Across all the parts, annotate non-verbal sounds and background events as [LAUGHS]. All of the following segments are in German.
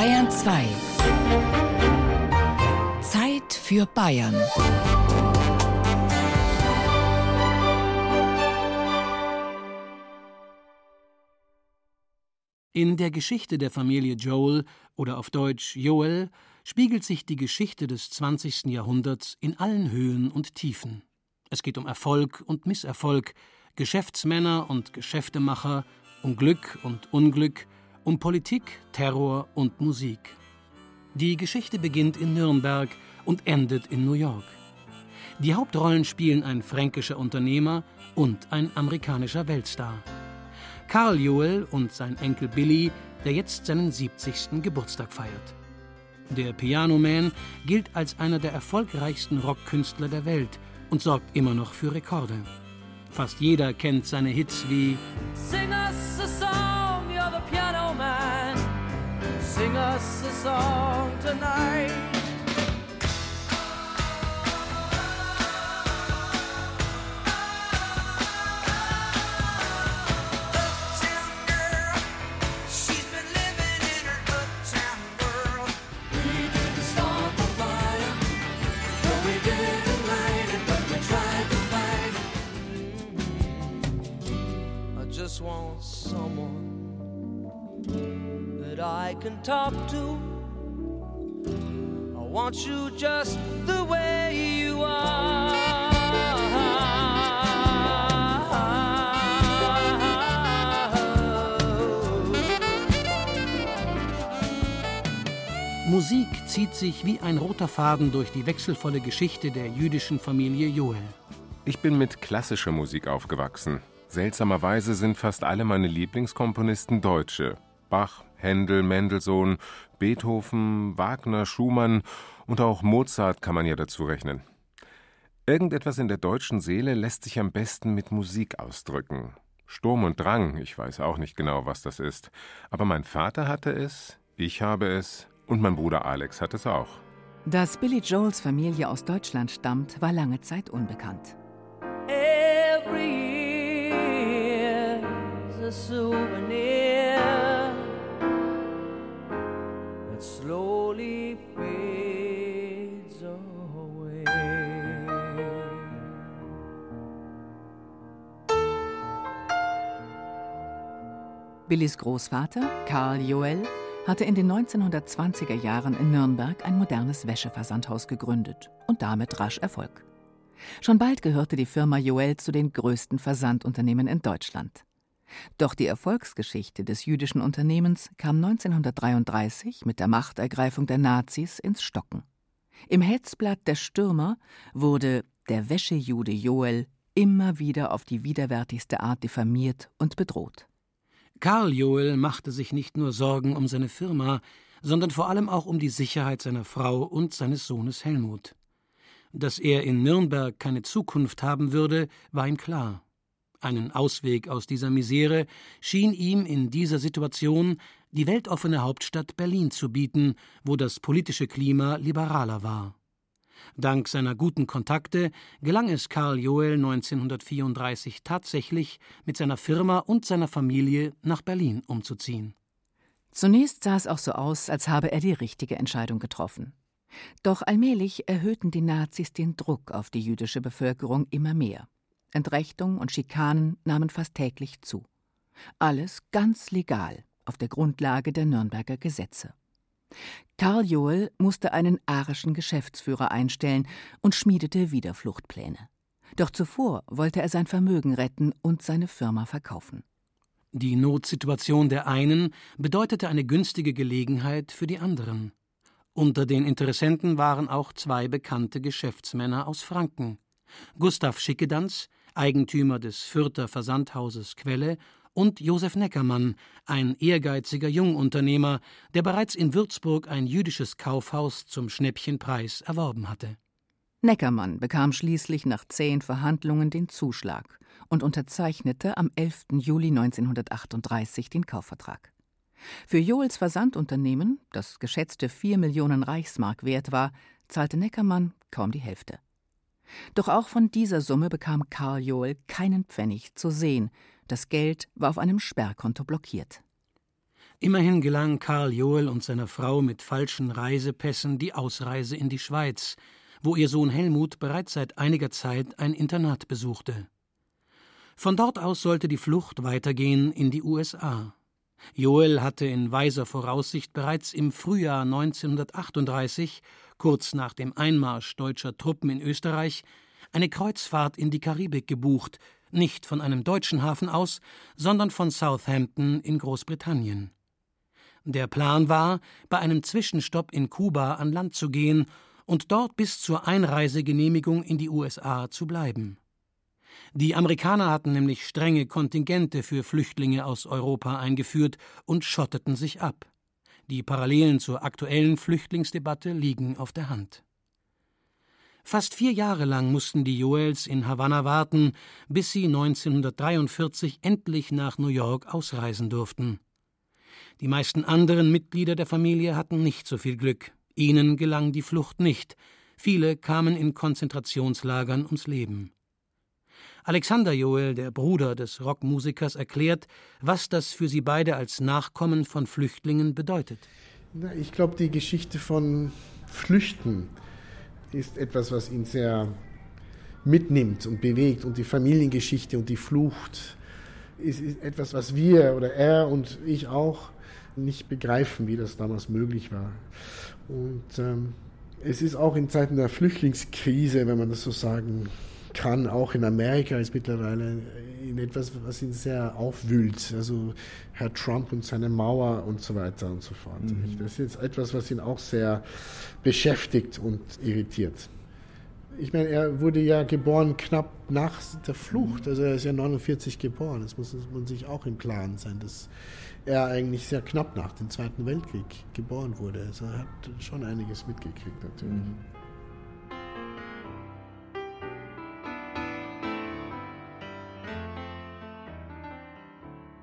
Bayern 2. Zeit für Bayern. In der Geschichte der Familie Joel oder auf Deutsch Joel spiegelt sich die Geschichte des 20. Jahrhunderts in allen Höhen und Tiefen. Es geht um Erfolg und Misserfolg, Geschäftsmänner und Geschäftemacher, um Glück und Unglück, um Politik, Terror und Musik. Die Geschichte beginnt in Nürnberg und endet in New York. Die Hauptrollen spielen ein fränkischer Unternehmer und ein amerikanischer Weltstar. Karl Joel und sein Enkel Billy, der jetzt seinen 70. Geburtstag feiert. Der Pianoman gilt als einer der erfolgreichsten Rockkünstler der Welt und sorgt immer noch für Rekorde. Fast jeder kennt seine Hits wie Sing Sing us a song tonight. We didn't stop the fire, what we didn't like and what we tried to find. I just want someone that I can talk to. I want you just the way you are. Musik zieht sich wie ein roter Faden durch die wechselvolle Geschichte der jüdischen Familie Joel. Ich bin mit klassischer Musik aufgewachsen. Seltsamerweise sind fast alle meine Lieblingskomponisten Deutsche. Bach, Händel, Mendelssohn, Beethoven, Wagner, Schumann und auch Mozart kann man ja dazu rechnen. Irgendetwas in der deutschen Seele lässt sich am besten mit Musik ausdrücken. Sturm und Drang, ich weiß auch nicht genau, was das ist. Aber mein Vater hatte es, ich habe es und mein Bruder Alex hat es auch. Dass Billy Joels Familie aus Deutschland stammt, war lange Zeit unbekannt. Every a souvenir that slowly fades away. Billys Großvater, Karl Joel, hatte in den 1920er Jahren in Nürnberg ein modernes Wäscheversandhaus gegründet und damit rasch Erfolg. Schon bald gehörte die Firma Joel zu den größten Versandunternehmen in Deutschland. Doch die Erfolgsgeschichte des jüdischen Unternehmens kam 1933 mit der Machtergreifung der Nazis ins Stocken. Im Hetzblatt Der Stürmer wurde der Wäschejude Joel immer wieder auf die widerwärtigste Art diffamiert und bedroht. Karl Joel machte sich nicht nur Sorgen um seine Firma, sondern vor allem auch um die Sicherheit seiner Frau und seines Sohnes Helmut. Dass er in Nürnberg keine Zukunft haben würde, war ihm klar. Einen Ausweg aus dieser Misere schien ihm in dieser Situation die weltoffene Hauptstadt Berlin zu bieten, wo das politische Klima liberaler war. Dank seiner guten Kontakte gelang es Karl Joel 1934 tatsächlich, mit seiner Firma und seiner Familie nach Berlin umzuziehen. Zunächst sah es auch so aus, als habe er die richtige Entscheidung getroffen. Doch allmählich erhöhten die Nazis den Druck auf die jüdische Bevölkerung immer mehr. Entrechtung und Schikanen nahmen fast täglich zu. Alles ganz legal auf der Grundlage der Nürnberger Gesetze. Karl Joel musste einen arischen Geschäftsführer einstellen und schmiedete wieder Fluchtpläne. Doch zuvor wollte er sein Vermögen retten und seine Firma verkaufen. Die Notsituation der einen bedeutete eine günstige Gelegenheit für die anderen. Unter den Interessenten waren auch zwei bekannte Geschäftsmänner aus Franken. Gustav Schickedanz, Eigentümer des Fürther Versandhauses Quelle, und Josef Neckermann, ein ehrgeiziger Jungunternehmer, der bereits in Würzburg ein jüdisches Kaufhaus zum Schnäppchenpreis erworben hatte. Neckermann bekam schließlich nach zehn Verhandlungen den Zuschlag und unterzeichnete am 11. Juli 1938 den Kaufvertrag. Für Joels Versandunternehmen, das geschätzte vier Millionen Reichsmark wert war, zahlte Neckermann kaum die Hälfte. Doch auch von dieser Summe bekam Karl Joel keinen Pfennig zu sehen. Das Geld war auf einem Sperrkonto blockiert. Immerhin gelang Karl Joel und seiner Frau mit falschen Reisepässen die Ausreise in die Schweiz, wo ihr Sohn Helmut bereits seit einiger Zeit ein Internat besuchte. Von dort aus sollte die Flucht weitergehen in die USA. Joel hatte in weiser Voraussicht bereits im Frühjahr 1938, kurz nach dem Einmarsch deutscher Truppen in Österreich, eine Kreuzfahrt in die Karibik gebucht, nicht von einem deutschen Hafen aus, sondern von Southampton in Großbritannien. Der Plan war, bei einem Zwischenstopp in Kuba an Land zu gehen und dort bis zur Einreisegenehmigung in die USA zu bleiben. Die Amerikaner hatten nämlich strenge Kontingente für Flüchtlinge aus Europa eingeführt und schotteten sich ab. Die Parallelen zur aktuellen Flüchtlingsdebatte liegen auf der Hand. Fast vier Jahre lang mussten die Joels in Havanna warten, bis sie 1943 endlich nach New York ausreisen durften. Die meisten anderen Mitglieder der Familie hatten nicht so viel Glück. Ihnen gelang die Flucht nicht. Viele kamen in Konzentrationslagern ums Leben. Alexander Joel, der Bruder des Rockmusikers, erklärt, was das für sie beide als Nachkommen von Flüchtlingen bedeutet. Na, ich glaube, die Geschichte von Flüchten ist etwas, was ihn sehr mitnimmt und bewegt. Und die Familiengeschichte und die Flucht ist, ist etwas, was wir oder er und ich auch nicht begreifen, wie das damals möglich war. Und ähm, es ist auch in Zeiten der Flüchtlingskrise, wenn man das so sagen kann, auch in Amerika ist mittlerweile in etwas, was ihn sehr aufwühlt. Also Herr Trump und seine Mauer und so weiter und so fort. Mhm. Das ist jetzt etwas, was ihn auch sehr beschäftigt und irritiert. Ich meine, er wurde ja geboren knapp nach der Flucht. Also er ist ja 49 geboren. Das muss man sich auch im Klaren sein, dass er eigentlich sehr knapp nach dem Zweiten Weltkrieg geboren wurde. Also er hat schon einiges mitgekriegt natürlich. Mhm.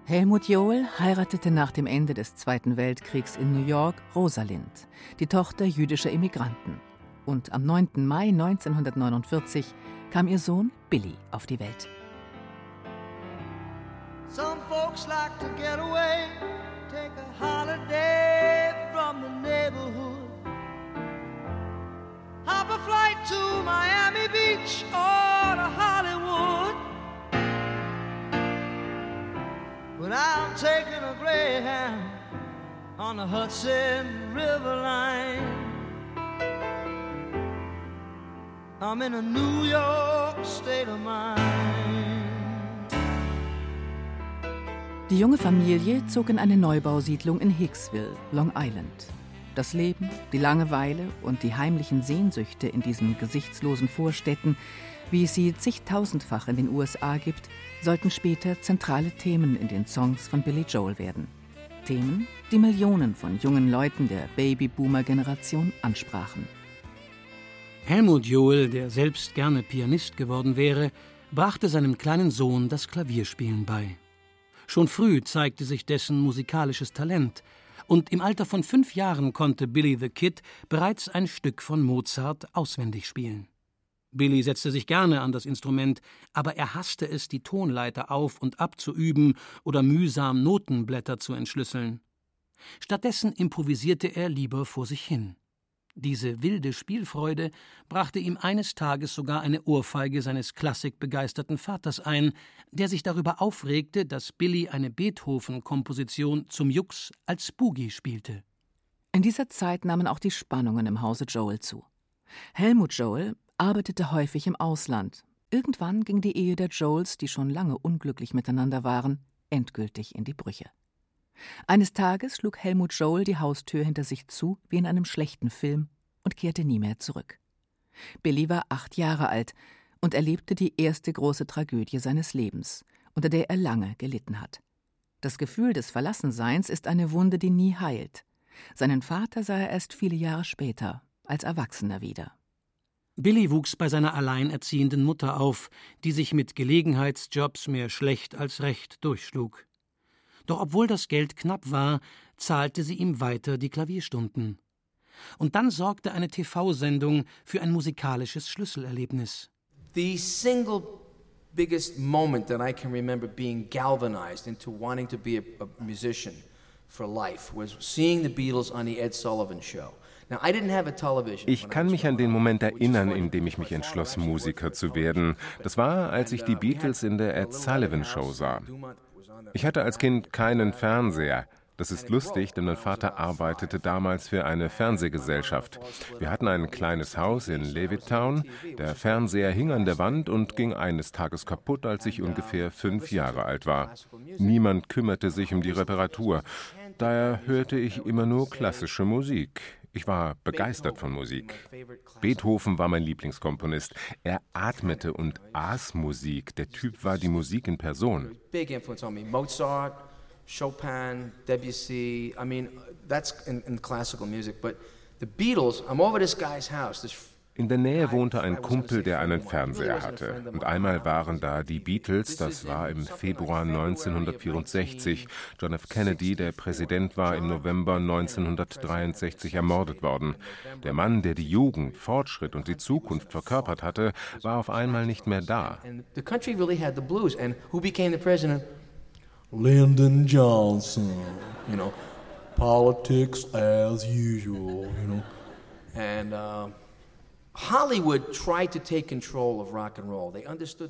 Helmut Joel heiratete nach dem Ende des Zweiten Weltkriegs in New York Rosalind, die Tochter jüdischer Immigranten. Und am 9. Mai 1949 kam ihr Sohn Billy auf die Welt. Some folks like to get away, take a holiday from the neighborhood. Hop a flight to Miami Beach or to But I'm taking a Greyhound on the Hudson River line. I'm in a New York state of mind. Die junge Familie zog in eine Neubausiedlung in Hicksville, Long Island. Das Leben, die Langeweile und die heimlichen Sehnsüchte in diesen gesichtslosen Vorstädten, wie es sie zigtausendfach in den USA gibt, sollten später zentrale Themen in den Songs von Billy Joel werden. Themen, die Millionen von jungen Leuten der Babyboomer-Generation ansprachen. Helmut Joel, der selbst gerne Pianist geworden wäre, brachte seinem kleinen Sohn das Klavierspielen bei. Schon früh zeigte sich dessen musikalisches Talent, und im Alter von fünf Jahren konnte Billy the Kid bereits ein Stück von Mozart auswendig spielen. Billy setzte sich gerne an das Instrument, aber er hasste es, die Tonleiter auf und ab zu üben oder mühsam Notenblätter zu entschlüsseln. Stattdessen improvisierte er lieber vor sich hin. Diese wilde Spielfreude brachte ihm eines Tages sogar eine Ohrfeige seines klassikbegeisterten Vaters ein, der sich darüber aufregte, dass Billy eine Beethoven-Komposition zum Jux als Boogie spielte. In dieser Zeit nahmen auch die Spannungen im Hause Joel zu. Helmut Joel arbeitete häufig im Ausland. Irgendwann ging die Ehe der Joels, die schon lange unglücklich miteinander waren, endgültig in die Brüche. Eines Tages schlug Helmut Joel die Haustür hinter sich zu, wie in einem schlechten Film, und kehrte nie mehr zurück. Billy war acht Jahre alt und erlebte die erste große Tragödie seines Lebens, unter der er lange gelitten hat. Das Gefühl des Verlassenseins ist eine Wunde, die nie heilt. Seinen Vater sah er erst viele Jahre später, als Erwachsener wieder. Billy wuchs bei seiner alleinerziehenden Mutter auf, die sich mit Gelegenheitsjobs mehr schlecht als recht durchschlug. Doch obwohl das Geld knapp war, zahlte sie ihm weiter die Klavierstunden. Und dann sorgte eine TV-Sendung für ein musikalisches Schlüsselerlebnis. The single biggest moment that I can remember being galvanized into wanting to be a, a musician for life was seeing the Beatles on the Ed Sullivan Show. Ich kann mich an den Moment erinnern, in dem ich mich entschloss, Musiker zu werden. Das war, als ich die Beatles in der Ed Sullivan Show sah. Ich hatte als Kind keinen Fernseher. Das ist lustig, denn mein Vater arbeitete damals für eine Fernsehgesellschaft. Wir hatten ein kleines Haus in Levittown. Der Fernseher hing an der Wand und ging eines Tages kaputt, als ich ungefähr fünf Jahre alt war. Niemand kümmerte sich um die Reparatur. Daher hörte ich immer nur klassische Musik. Ich war begeistert von Musik. Beethoven war mein Lieblingskomponist. Er atmete und aß Musik. Der Typ war die Musik in Person. Mozart, Chopin, Debussy. I mean, that's in, in classical music. But the Beatles, I'm over this guy's house. This in der Nähe wohnte ein Kumpel, der einen Fernseher hatte. Und einmal waren da die Beatles, das war im Februar 1964. John F. Kennedy, der Präsident war, im November 1963 ermordet worden. Der Mann, der die Jugend, Fortschritt und die Zukunft verkörpert hatte, war auf einmal nicht mehr da. The country really had the blues. And who became the president? Lyndon Johnson, you know, politics as usual, you know. And uh,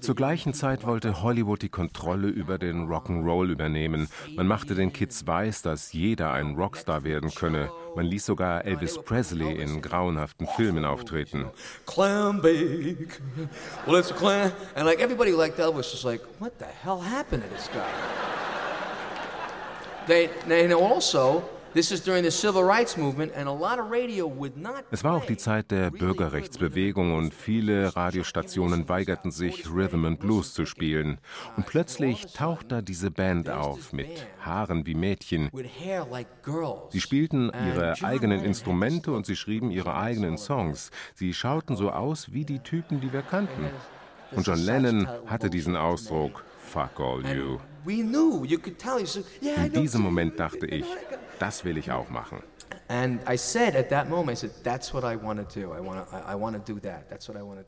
zur gleichen Zeit wollte Hollywood die Kontrolle über den Rock'n'Roll übernehmen. Man machte den Kids weiß, dass jeder ein Rockstar werden könne. Man ließ sogar Elvis Presley in grauenhaften Filmen auftreten. Clam bake. Well, it's a clam. And like everybody liked Elvis was like, what the hell happened to this guy? They, and also es war auch die Zeit der Bürgerrechtsbewegung und viele Radiostationen weigerten sich, Rhythm and Blues zu spielen. Und plötzlich taucht da diese Band auf mit Haaren wie Mädchen. Sie spielten ihre eigenen Instrumente und sie schrieben ihre eigenen Songs. Sie schauten so aus wie die Typen, die wir kannten. Und John Lennon hatte diesen Ausdruck, Fuck all you. In diesem Moment dachte ich, das will ich auch machen.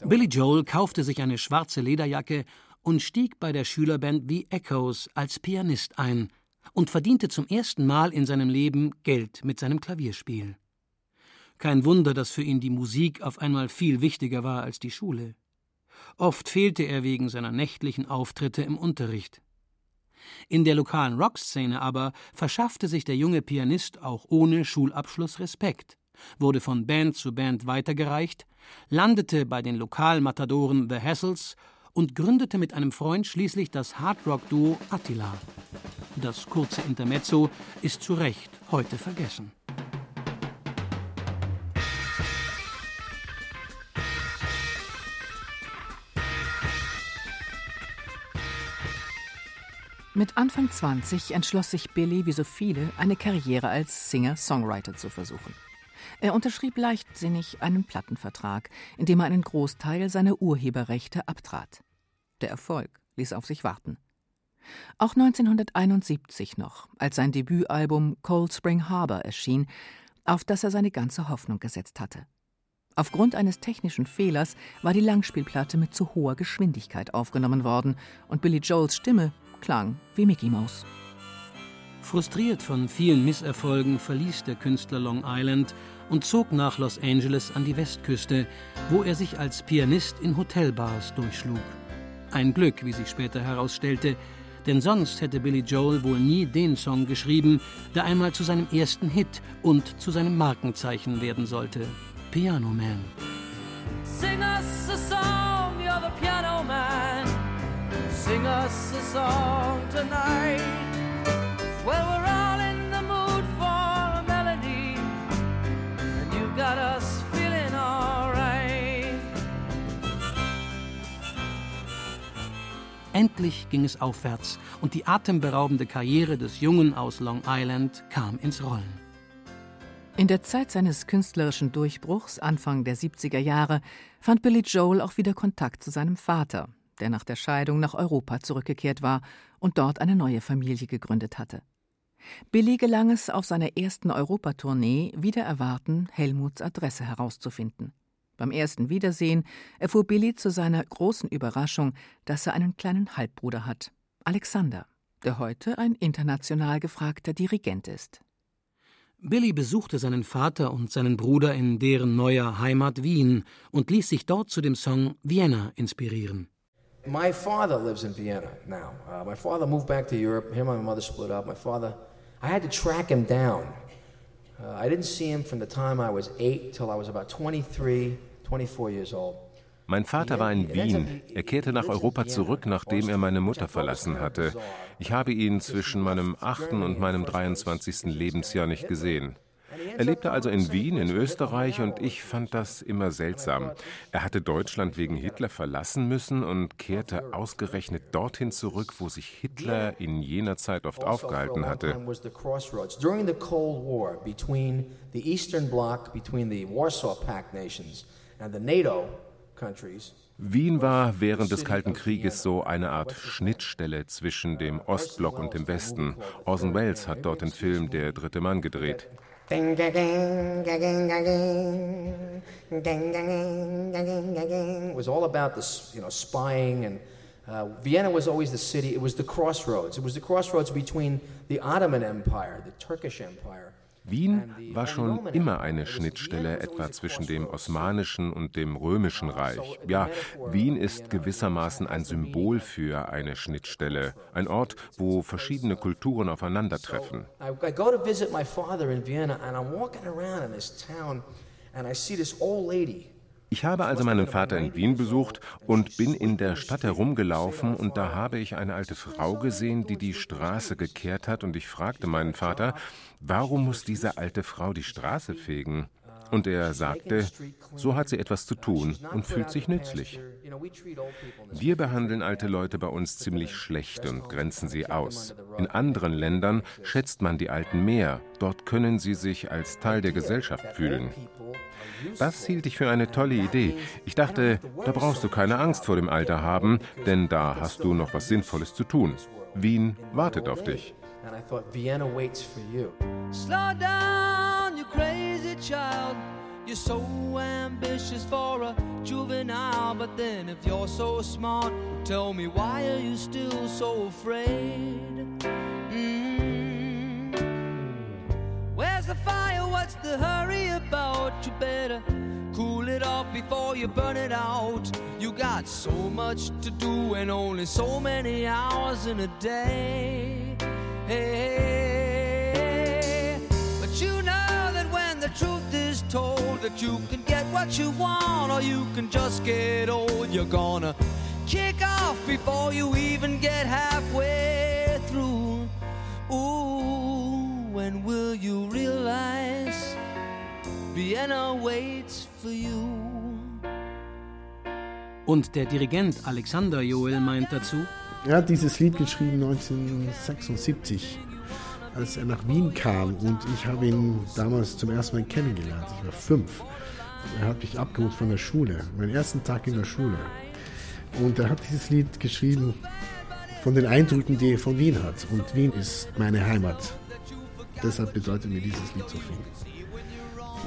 Billy Joel kaufte sich eine schwarze Lederjacke und stieg bei der Schülerband The Echoes als Pianist ein und verdiente zum ersten Mal in seinem Leben Geld mit seinem Klavierspiel. Kein Wunder, dass für ihn die Musik auf einmal viel wichtiger war als die Schule. Oft fehlte er wegen seiner nächtlichen Auftritte im Unterricht. In der lokalen Rockszene aber verschaffte sich der junge Pianist auch ohne Schulabschluss Respekt, wurde von Band zu Band weitergereicht, landete bei den Lokalmatadoren The Hassels und gründete mit einem Freund schließlich das Hardrock-Duo Attila. Das kurze Intermezzo ist zu Recht heute vergessen. Mit Anfang 20 entschloss sich Billy, wie so viele, eine Karriere als Singer-Songwriter zu versuchen. Er unterschrieb leichtsinnig einen Plattenvertrag, in dem er einen Großteil seiner Urheberrechte abtrat. Der Erfolg ließ auf sich warten. Auch 1971 noch, als sein Debütalbum Cold Spring Harbor erschien, auf das er seine ganze Hoffnung gesetzt hatte. Aufgrund eines technischen Fehlers war die Langspielplatte mit zu hoher Geschwindigkeit aufgenommen worden und Billy Joels Stimme klang wie Mickey Mouse. Frustriert von vielen Misserfolgen verließ der Künstler Long Island und zog nach Los Angeles an die Westküste, wo er sich als Pianist in Hotelbars durchschlug. Ein Glück, wie sich später herausstellte, denn sonst hätte Billy Joel wohl nie den Song geschrieben, der einmal zu seinem ersten Hit und zu seinem Markenzeichen werden sollte: Piano Man. Sing us Sing us a song tonight. Well, we're all in the mood for a melody, and you've got us feeling alright. Endlich ging es aufwärts und die atemberaubende Karriere des Jungen aus Long Island kam ins Rollen. In der Zeit seines künstlerischen Durchbruchs, Anfang der 70er Jahre, fand Billy Joel auch wieder Kontakt zu seinem Vater, der nach der Scheidung nach Europa zurückgekehrt war und dort eine neue Familie gegründet hatte. Billy gelang es auf seiner ersten Europatournee wieder erwarten, Helmuts Adresse herauszufinden. Beim ersten Wiedersehen erfuhr Billy zu seiner großen Überraschung, dass er einen kleinen Halbbruder hat, Alexander, der heute ein international gefragter Dirigent ist. Billy besuchte seinen Vater und seinen Bruder in deren neuer Heimat Wien und ließ sich dort zu dem Song Vienna inspirieren. My father lives in Vienna now. Uh, my father moved back to Europe. Him and my mother split up. My father, I had to track him down. Uh, I didn't see him from the time I was eight till I was about 23, 24 years old. Mein Vater war in Wien. Er kehrte nach Europa zurück, nachdem er meine Mutter verlassen hatte. Ich habe ihn zwischen meinem 8. und meinem 23. Lebensjahr nicht gesehen. Er lebte also in Wien, in Österreich, und ich fand das immer seltsam. Er hatte Deutschland wegen Hitler verlassen müssen und kehrte ausgerechnet dorthin zurück, wo sich Hitler in jener Zeit oft aufgehalten hatte. During the Cold War between the Eastern Bloc, between the Warsaw Pact nations and the NATO Wien war während des Kalten Krieges so eine Art Schnittstelle zwischen dem Ostblock und dem Westen. Orson Welles hat dort den Film Der dritte Mann gedreht. Was all about this, you know, spying and uh, Vienna was always the city. It was the crossroads. It was the crossroads between the Ottoman Empire, the Turkish Empire, Wien war schon immer eine Schnittstelle etwa zwischen dem Osmanischen und dem Römischen Reich. Ja, Wien ist gewissermaßen ein Symbol für eine Schnittstelle, ein Ort, wo verschiedene Kulturen aufeinandertreffen. I go to visit my father in Vienna and I'm walking around in this town and I see this old lady ich habe also meinen Vater in Wien besucht und bin in der Stadt herumgelaufen und da habe ich eine alte Frau gesehen, die die Straße gekehrt hat und ich fragte meinen Vater, warum muss diese alte Frau die Straße fegen? Und er sagte, so hat sie etwas zu tun und fühlt sich nützlich. Wir behandeln alte Leute bei uns ziemlich schlecht und grenzen sie aus. In anderen Ländern schätzt man die Alten mehr. Dort können sie sich als Teil der Gesellschaft fühlen. Das hielt ich für eine tolle Idee. Ich dachte, da brauchst du keine Angst vor dem Alter haben, denn da hast du noch was Sinnvolles zu tun. Wien wartet auf dich. Slow down, you crazy child. You're so ambitious for a juvenile, but then if you're so smart, tell me why are you still so afraid? Mm. Where's the fire? What's the hurry about? You better cool it off before you burn it out. You got so much to do and only so many hours in a day. Hey, the truth is told that you can get what you want or you can just get old, you're gonna kick off before you even get halfway through. Ooh, when will you realize Vienna waits for you? Und der Dirigent Alexander Joel meint dazu, er hat dieses Lied geschrieben 1976, als er nach Wien kam und ich habe ihn damals zum ersten Mal kennengelernt. Ich war fünf. Er hat mich abgeholt von der Schule, meinen ersten Tag in der Schule. Und er hat dieses Lied geschrieben von den Eindrücken, die er von Wien hat. Und Wien ist meine Heimat. Deshalb bedeutet mir dieses Lied so viel.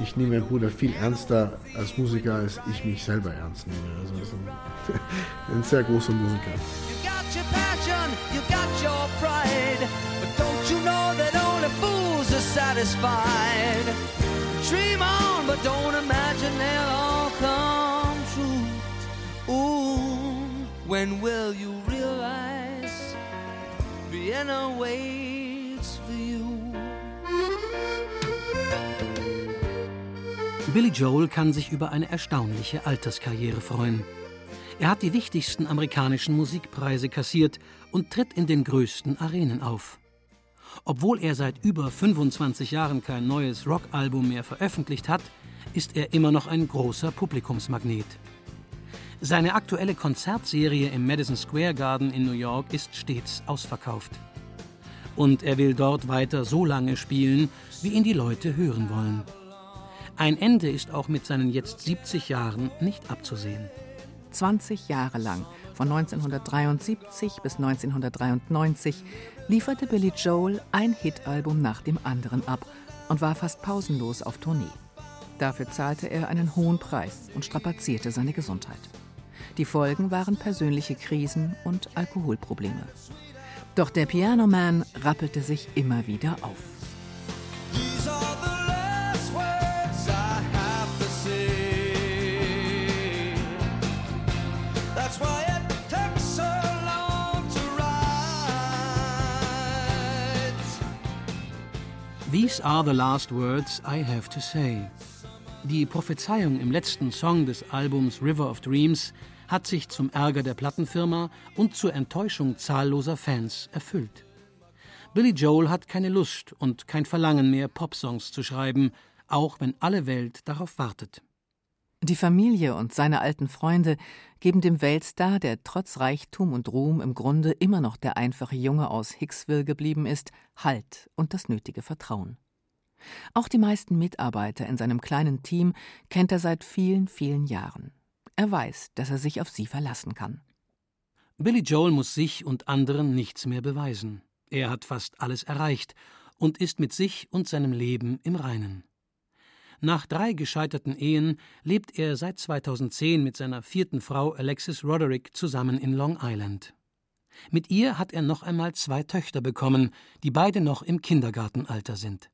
Ich nehme meinen Bruder viel ernster als Musiker, als ich mich selber ernst nehme. Also ist ein, [LAUGHS] ein sehr großer Musiker. your passion, you got your pride. But don't satisfied? Dream on, but don't imagine they'll all come true. Ooh, when will you realize Vienna waits for you? Billy Joel kann sich über eine erstaunliche Alterskarriere freuen. Er hat die wichtigsten amerikanischen Musikpreise kassiert und tritt in den größten Arenen auf. Obwohl er seit über 25 Jahren kein neues Rockalbum mehr veröffentlicht hat, ist er immer noch ein großer Publikumsmagnet. Seine aktuelle Konzertserie im Madison Square Garden in New York ist stets ausverkauft. Und er will dort weiter so lange spielen, wie ihn die Leute hören wollen. Ein Ende ist auch mit seinen jetzt 70 Jahren nicht abzusehen. 20 Jahre lang, von 1973 bis 1993, lieferte Billy Joel ein Hitalbum nach dem anderen ab und war fast pausenlos auf Tournee. Dafür zahlte er einen hohen Preis und strapazierte seine Gesundheit. Die Folgen waren persönliche Krisen und Alkoholprobleme. Doch der Pianoman rappelte sich immer wieder auf. These are the last words I have to say. Die Prophezeiung im letzten Song des Albums River of Dreams hat sich zum Ärger der Plattenfirma und zur Enttäuschung zahlloser Fans erfüllt. Billy Joel hat keine Lust und kein Verlangen mehr, Popsongs zu schreiben, auch wenn alle Welt darauf wartet. Die Familie und seine alten Freunde geben dem Weltstar, der trotz Reichtum und Ruhm im Grunde immer noch der einfache Junge aus Hicksville geblieben ist, Halt und das nötige Vertrauen. Auch die meisten Mitarbeiter in seinem kleinen Team kennt er seit vielen, vielen Jahren. Er weiß, dass er sich auf sie verlassen kann. Billy Joel muss sich und anderen nichts mehr beweisen. Er hat fast alles erreicht und ist mit sich und seinem Leben im Reinen. Nach drei gescheiterten Ehen lebt er seit 2010 mit seiner vierten Frau Alexis Roderick zusammen in Long Island. Mit ihr hat er noch einmal zwei Töchter bekommen, die beide noch im Kindergartenalter sind.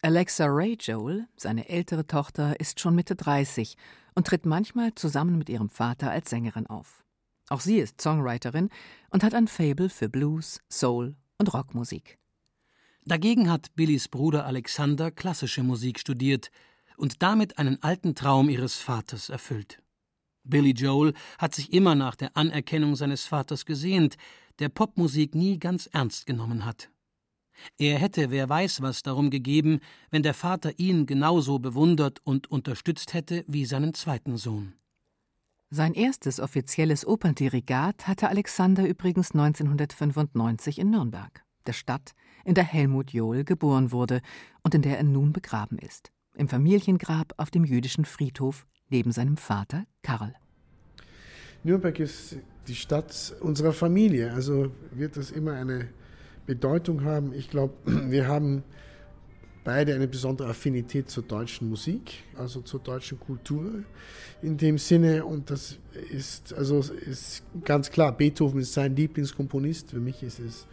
Alexa Ray Joel, seine ältere Tochter, ist schon Mitte 30 und tritt manchmal zusammen mit ihrem Vater als Sängerin auf. Auch sie ist Songwriterin und hat ein Fable für Blues, Soul und Rockmusik. Dagegen hat Billys Bruder Alexander klassische Musik studiert und damit einen alten Traum ihres Vaters erfüllt. Billy Joel hat sich immer nach der Anerkennung seines Vaters gesehnt, der Popmusik nie ganz ernst genommen hat. Er hätte wer weiß was darum gegeben, wenn der Vater ihn genauso bewundert und unterstützt hätte wie seinen zweiten Sohn. Sein erstes offizielles Operndirigat hatte Alexander übrigens 1995 in Nürnberg, der Stadt, in der Helmut Johl geboren wurde und in der er nun begraben ist, im Familiengrab auf dem jüdischen Friedhof neben seinem Vater Karl. Nürnberg ist die Stadt unserer Familie, also wird das immer eine Bedeutung haben. Ich glaube, [CLEARS THROAT] wir haben beide eine besondere Affinität zur deutschen Musik, also zur deutschen Kultur in dem Sinne. Und das ist, also ist ganz klar, Beethoven ist sein Lieblingskomponist. Für mich ist es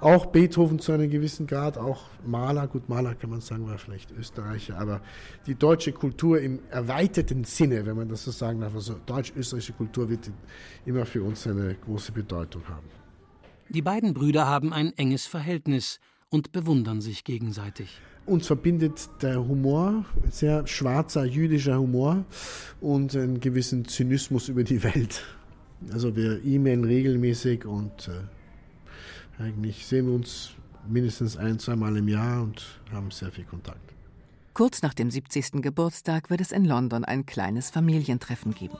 auch Beethoven zu einem gewissen Grad, auch Maler, gut, Maler kann man sagen, war vielleicht Österreicher, aber die deutsche Kultur im erweiterten Sinne, wenn man das so sagen darf, also deutsch-österreichische Kultur wird immer für uns eine große Bedeutung haben. Die beiden Brüder haben ein enges Verhältnis und bewundern sich gegenseitig. Uns verbindet der Humor, sehr schwarzer jüdischer Humor und einen gewissen Zynismus über die Welt. Also wir e-mailen regelmäßig und äh, eigentlich sehen wir uns mindestens ein, zweimal im Jahr und haben sehr viel Kontakt. Kurz nach dem 70. Geburtstag wird es in London ein kleines Familientreffen geben.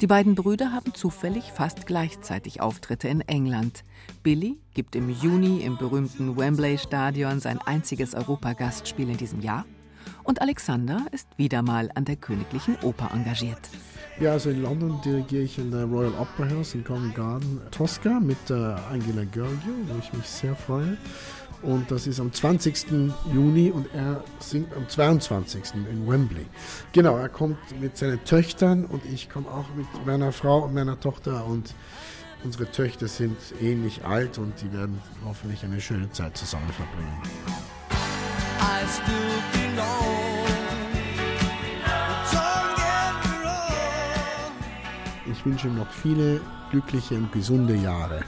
Die beiden Brüder haben zufällig fast gleichzeitig Auftritte in England. Billy gibt im Juni im berühmten Wembley Stadion sein einziges Europagastspiel in diesem Jahr. Und Alexander ist wieder mal an der Königlichen Oper engagiert. Ja, also in London dirigiere ich in der Royal Opera House in Covent Garden Tosca mit äh, Angela Giorgio, wo ich mich sehr freue. Und das ist am 20. Juni und er singt am 22. in Wembley. Genau, er kommt mit seinen Töchtern und ich komme auch mit meiner Frau und meiner Tochter und unsere Töchter sind ähnlich alt und die werden hoffentlich eine schöne Zeit zusammen verbringen. Ich wünsche ihm noch viele glückliche und gesunde Jahre.